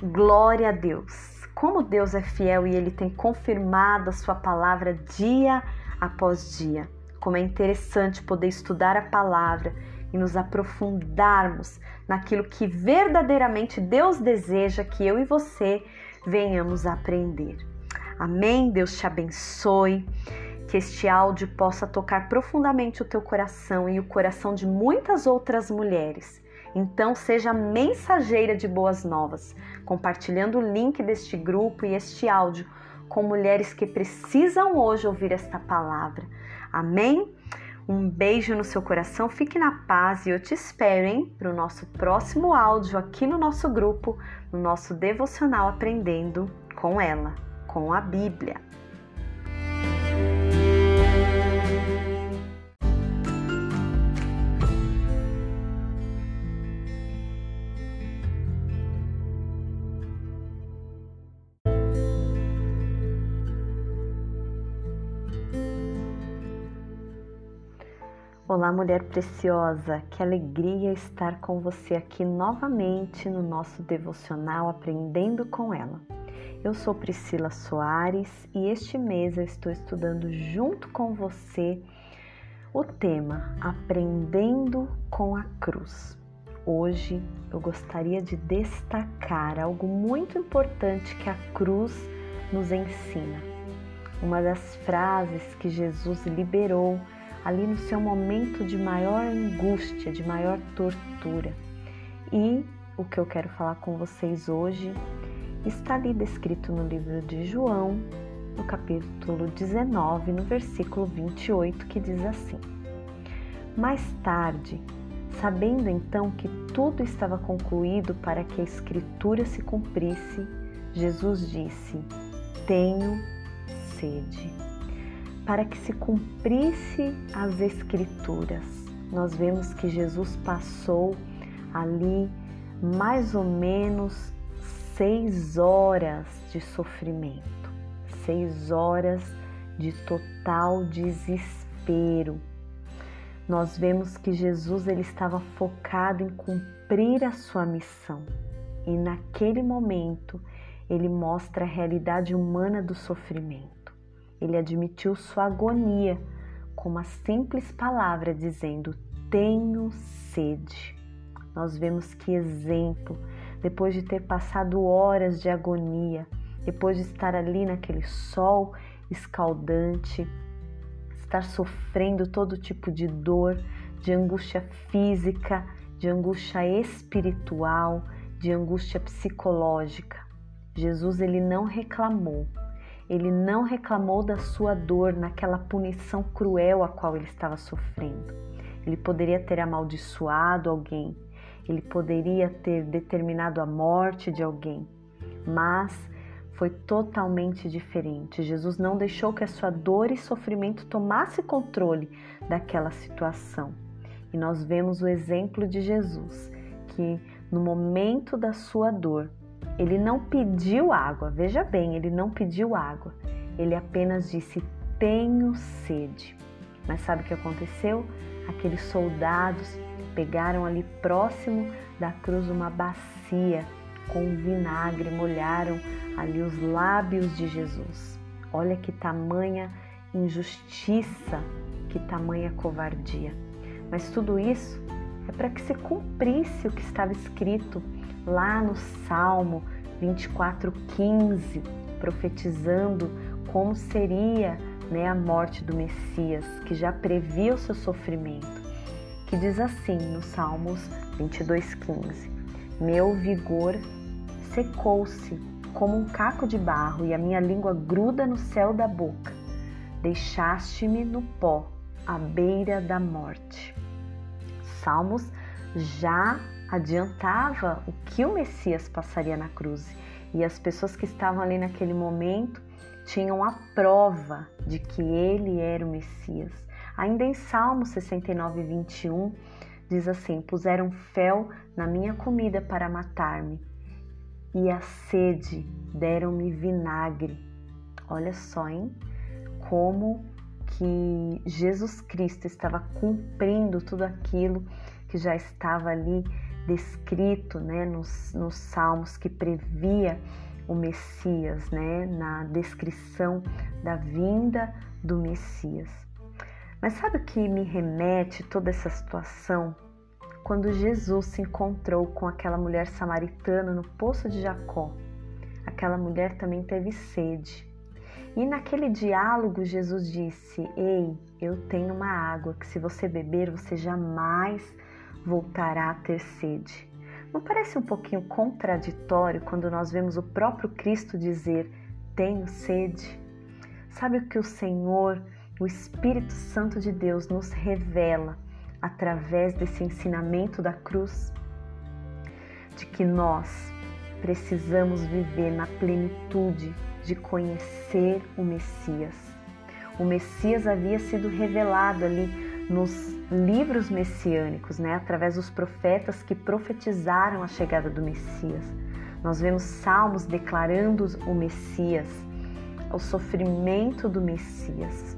Glória a Deus. Como Deus é fiel e ele tem confirmado a sua palavra dia após dia. Como é interessante poder estudar a palavra e nos aprofundarmos naquilo que verdadeiramente Deus deseja que eu e você venhamos a aprender. Amém? Deus te abençoe. Que este áudio possa tocar profundamente o teu coração e o coração de muitas outras mulheres então, seja mensageira de boas novas, compartilhando o link deste grupo e este áudio com mulheres que precisam hoje ouvir esta palavra. Amém? Um beijo no seu coração, fique na paz e eu te espero, hein, para o nosso próximo áudio aqui no nosso grupo, no nosso devocional Aprendendo com ela, com a Bíblia. Olá, mulher preciosa, que alegria estar com você aqui novamente no nosso devocional Aprendendo com ela. Eu sou Priscila Soares e este mês eu estou estudando junto com você o tema Aprendendo com a Cruz. Hoje eu gostaria de destacar algo muito importante que a cruz nos ensina. Uma das frases que Jesus liberou ali no seu momento de maior angústia, de maior tortura. E o que eu quero falar com vocês hoje está ali descrito no livro de João, no capítulo 19, no versículo 28, que diz assim: Mais tarde, sabendo então que tudo estava concluído para que a Escritura se cumprisse, Jesus disse: Tenho sede. Para que se cumprisse as Escrituras, nós vemos que Jesus passou ali mais ou menos seis horas de sofrimento, seis horas de total desespero. Nós vemos que Jesus ele estava focado em cumprir a sua missão e naquele momento ele mostra a realidade humana do sofrimento. Ele admitiu sua agonia com uma simples palavra dizendo: Tenho sede. Nós vemos que exemplo, depois de ter passado horas de agonia, depois de estar ali naquele sol escaldante, estar sofrendo todo tipo de dor, de angústia física, de angústia espiritual, de angústia psicológica. Jesus ele não reclamou. Ele não reclamou da sua dor naquela punição cruel a qual ele estava sofrendo. Ele poderia ter amaldiçoado alguém, ele poderia ter determinado a morte de alguém, mas foi totalmente diferente. Jesus não deixou que a sua dor e sofrimento tomasse controle daquela situação. E nós vemos o exemplo de Jesus, que no momento da sua dor, ele não pediu água, veja bem, ele não pediu água, ele apenas disse: Tenho sede. Mas sabe o que aconteceu? Aqueles soldados pegaram ali próximo da cruz uma bacia com vinagre, molharam ali os lábios de Jesus. Olha que tamanha injustiça, que tamanha covardia. Mas tudo isso é para que se cumprisse o que estava escrito lá no Salmo 24:15, profetizando como seria né, a morte do Messias, que já previa o seu sofrimento que diz assim no Salmos 22:15: Meu vigor secou-se como um caco de barro e a minha língua gruda no céu da boca. Deixaste-me no pó, à beira da morte. Salmos já adiantava o que o Messias passaria na cruz e as pessoas que estavam ali naquele momento tinham a prova de que ele era o Messias. Ainda em Salmo 69, 21, diz assim: Puseram fel na minha comida para matar-me, e a sede deram-me vinagre. Olha só, hein? Como que Jesus Cristo estava cumprindo tudo aquilo que já estava ali descrito né, nos, nos salmos que previa o Messias, né, na descrição da vinda do Messias. Mas sabe o que me remete toda essa situação? Quando Jesus se encontrou com aquela mulher samaritana no poço de Jacó. Aquela mulher também teve sede. E naquele diálogo, Jesus disse: Ei, eu tenho uma água que, se você beber, você jamais voltará a ter sede. Não parece um pouquinho contraditório quando nós vemos o próprio Cristo dizer: Tenho sede? Sabe o que o Senhor o Espírito Santo de Deus nos revela através desse ensinamento da cruz de que nós precisamos viver na plenitude de conhecer o Messias. O Messias havia sido revelado ali nos livros messiânicos, né, através dos profetas que profetizaram a chegada do Messias. Nós vemos salmos declarando o Messias, o sofrimento do Messias.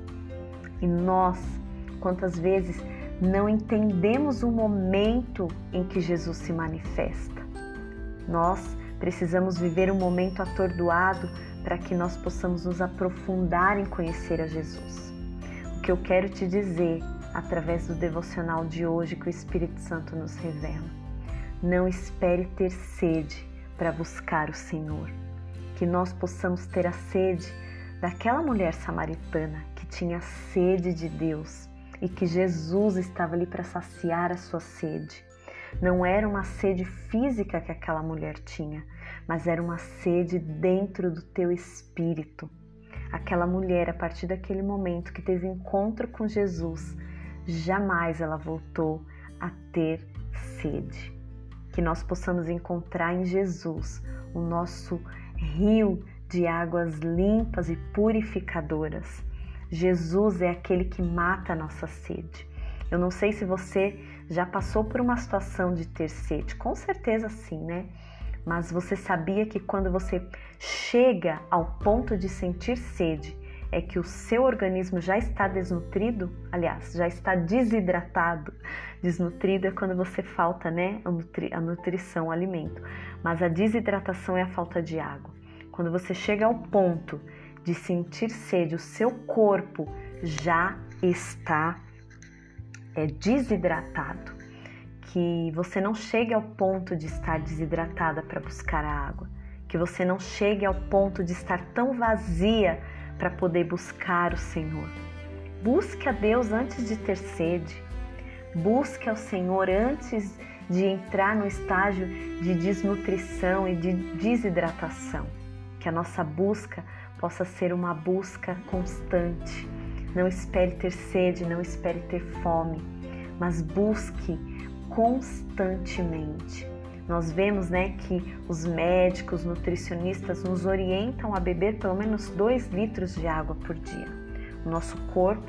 E nós, quantas vezes não entendemos o momento em que Jesus se manifesta? Nós precisamos viver um momento atordoado para que nós possamos nos aprofundar em conhecer a Jesus. O que eu quero te dizer através do devocional de hoje que o Espírito Santo nos revela. Não espere ter sede para buscar o Senhor. Que nós possamos ter a sede daquela mulher samaritana tinha sede de Deus e que Jesus estava ali para saciar a sua sede. Não era uma sede física que aquela mulher tinha, mas era uma sede dentro do teu espírito. Aquela mulher, a partir daquele momento que teve encontro com Jesus, jamais ela voltou a ter sede. Que nós possamos encontrar em Jesus o nosso rio de águas limpas e purificadoras. Jesus é aquele que mata a nossa sede. Eu não sei se você já passou por uma situação de ter sede, com certeza sim, né? Mas você sabia que quando você chega ao ponto de sentir sede, é que o seu organismo já está desnutrido, aliás, já está desidratado. Desnutrido é quando você falta, né, a, nutri a nutrição, o alimento. Mas a desidratação é a falta de água. Quando você chega ao ponto de sentir sede, o seu corpo já está é, desidratado. Que você não chegue ao ponto de estar desidratada para buscar a água. Que você não chegue ao ponto de estar tão vazia para poder buscar o Senhor. Busque a Deus antes de ter sede. Busque ao Senhor antes de entrar no estágio de desnutrição e de desidratação. Que a nossa busca possa ser uma busca constante. Não espere ter sede, não espere ter fome, mas busque constantemente. Nós vemos né, que os médicos, nutricionistas nos orientam a beber pelo menos 2 litros de água por dia. O nosso corpo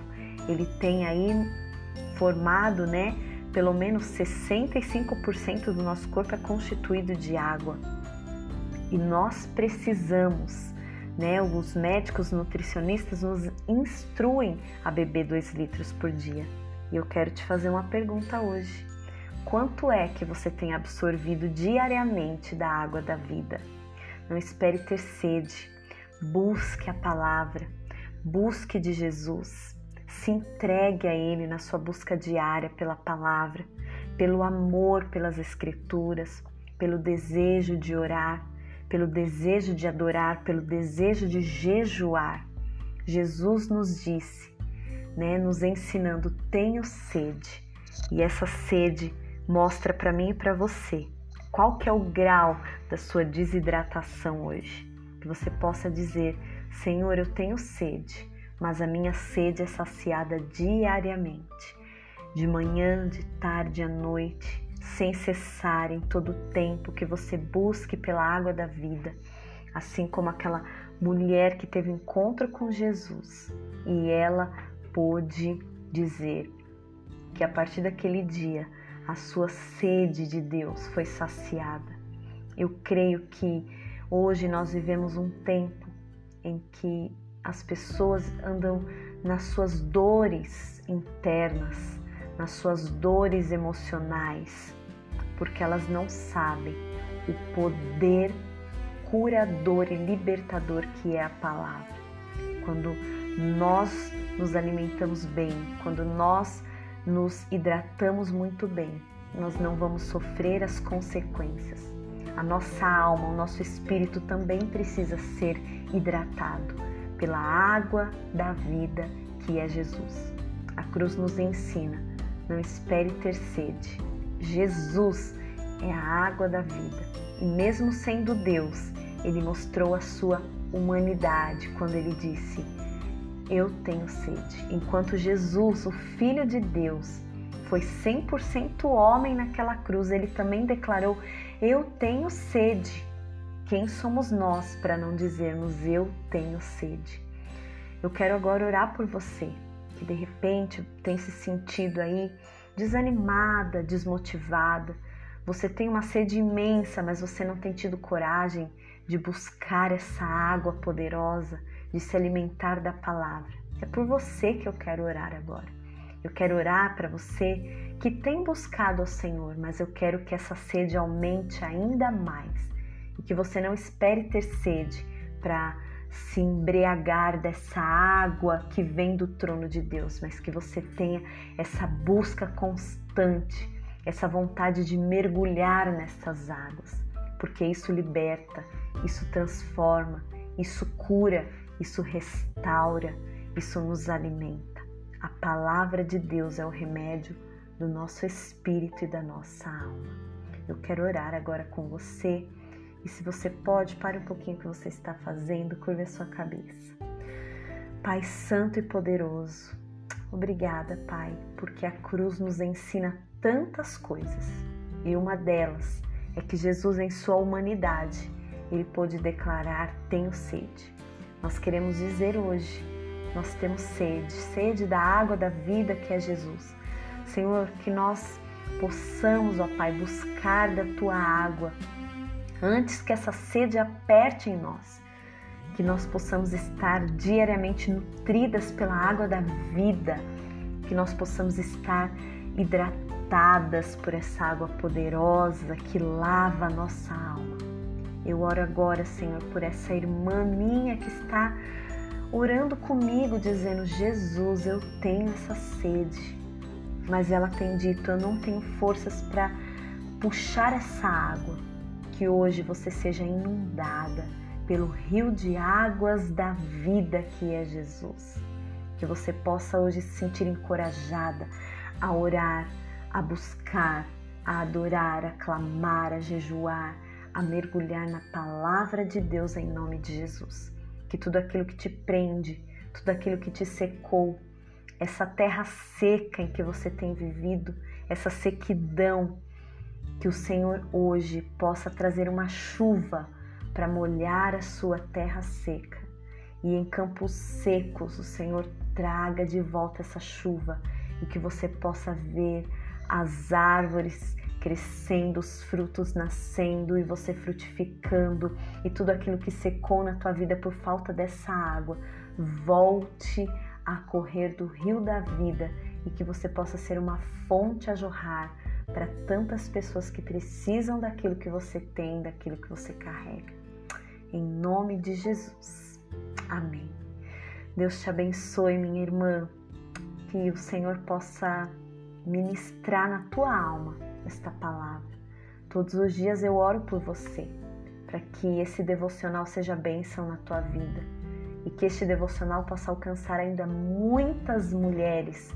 ele tem aí formado, né, pelo menos 65% do nosso corpo é constituído de água. E nós precisamos, né, os médicos nutricionistas nos instruem a beber 2 litros por dia. E eu quero te fazer uma pergunta hoje. Quanto é que você tem absorvido diariamente da água da vida? Não espere ter sede. Busque a palavra. Busque de Jesus. Se entregue a Ele na sua busca diária pela palavra, pelo amor pelas Escrituras, pelo desejo de orar, pelo desejo de adorar, pelo desejo de jejuar. Jesus nos disse, né, nos ensinando: tenho sede. E essa sede mostra para mim e para você qual que é o grau da sua desidratação hoje. Que você possa dizer: Senhor, eu tenho sede, mas a minha sede é saciada diariamente, de manhã, de tarde, à noite, sem cessar em todo o tempo que você busque pela água da vida, assim como aquela mulher que teve encontro com Jesus e ela pôde dizer que a partir daquele dia a sua sede de Deus foi saciada. Eu creio que hoje nós vivemos um tempo em que as pessoas andam nas suas dores internas, nas suas dores emocionais, porque elas não sabem o poder curador e libertador que é a palavra. Quando nós nos alimentamos bem, quando nós nos hidratamos muito bem, nós não vamos sofrer as consequências. A nossa alma, o nosso espírito também precisa ser hidratado pela água da vida que é Jesus. A cruz nos ensina: não espere ter sede. Jesus é a água da vida. E mesmo sendo Deus, ele mostrou a sua humanidade quando ele disse: eu tenho sede. Enquanto Jesus, o Filho de Deus, foi 100% homem naquela cruz, ele também declarou: Eu tenho sede. Quem somos nós para não dizermos eu tenho sede? Eu quero agora orar por você que de repente tem se sentido aí desanimada, desmotivada. Você tem uma sede imensa, mas você não tem tido coragem de buscar essa água poderosa de se alimentar da palavra. É por você que eu quero orar agora. Eu quero orar para você que tem buscado ao Senhor, mas eu quero que essa sede aumente ainda mais e que você não espere ter sede para se embriagar dessa água que vem do trono de Deus, mas que você tenha essa busca constante, essa vontade de mergulhar nessas águas, porque isso liberta, isso transforma, isso cura, isso restaura, isso nos alimenta. A palavra de Deus é o remédio do nosso espírito e da nossa alma. Eu quero orar agora com você e se você pode, pare um pouquinho o que você está fazendo, curva a sua cabeça. Pai Santo e Poderoso, obrigada, Pai, porque a cruz nos ensina tantas coisas e uma delas é que Jesus, em sua humanidade, ele pôde declarar: Tenho sede. Nós queremos dizer hoje: Nós temos sede, sede da água da vida que é Jesus. Senhor, que nós possamos, ó Pai, buscar da tua água antes que essa sede aperte em nós. Que nós possamos estar diariamente nutridas pela água da vida, que nós possamos estar hidratadas por essa água poderosa que lava a nossa alma. Eu oro agora, Senhor, por essa irmã minha que está orando comigo, dizendo: Jesus, eu tenho essa sede mas ela tem dito: Eu não tenho forças para puxar essa água. Que hoje você seja inundada pelo rio de águas da vida que é Jesus. Que você possa hoje se sentir encorajada a orar, a buscar, a adorar, a clamar, a jejuar, a mergulhar na palavra de Deus em nome de Jesus. Que tudo aquilo que te prende, tudo aquilo que te secou, essa terra seca em que você tem vivido, essa sequidão, que o Senhor hoje possa trazer uma chuva para molhar a sua terra seca. E em campos secos, o Senhor traga de volta essa chuva e que você possa ver as árvores crescendo, os frutos nascendo e você frutificando e tudo aquilo que secou na tua vida por falta dessa água volte a correr do rio da vida e que você possa ser uma fonte a jorrar para tantas pessoas que precisam daquilo que você tem, daquilo que você carrega. Em nome de Jesus. Amém. Deus te abençoe, minha irmã. Que o Senhor possa ministrar na tua alma esta palavra. Todos os dias eu oro por você, para que esse devocional seja bênção na tua vida e que este devocional possa alcançar ainda muitas mulheres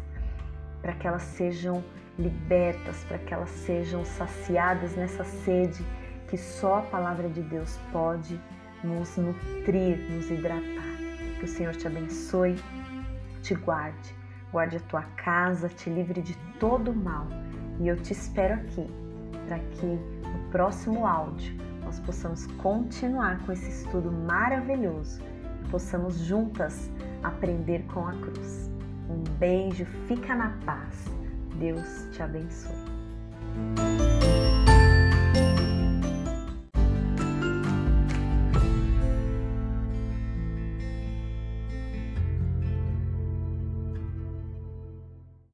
para que elas sejam libertas, para que elas sejam saciadas nessa sede que só a palavra de Deus pode nos nutrir, nos hidratar. Que o Senhor te abençoe, te guarde, guarde a tua casa, te livre de todo mal. E eu te espero aqui para que no próximo áudio nós possamos continuar com esse estudo maravilhoso possamos juntas aprender com a cruz. Um beijo, fica na paz. Deus te abençoe.